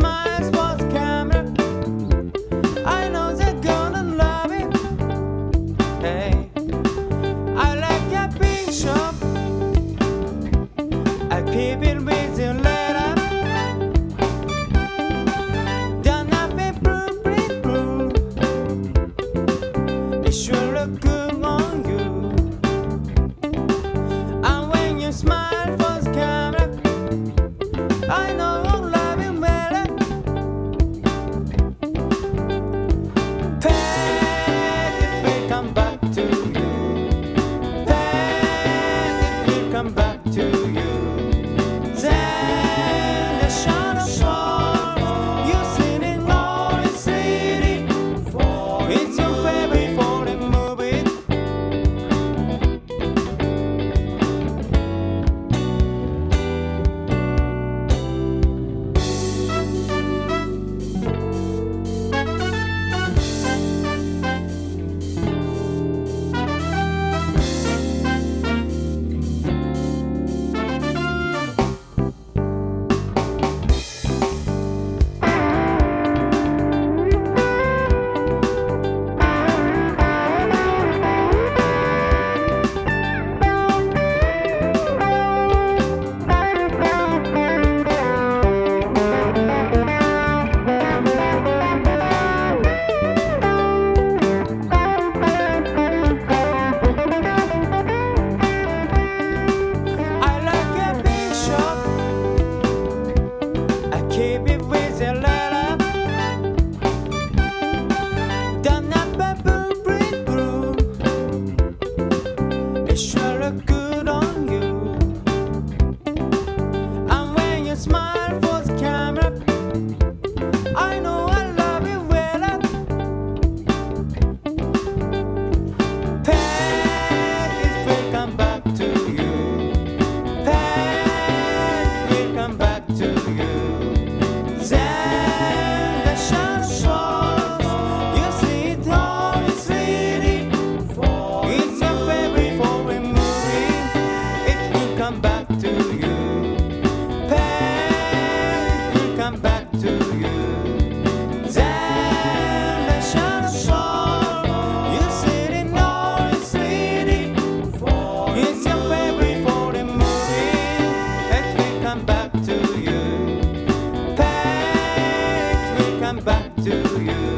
won't shadow To you?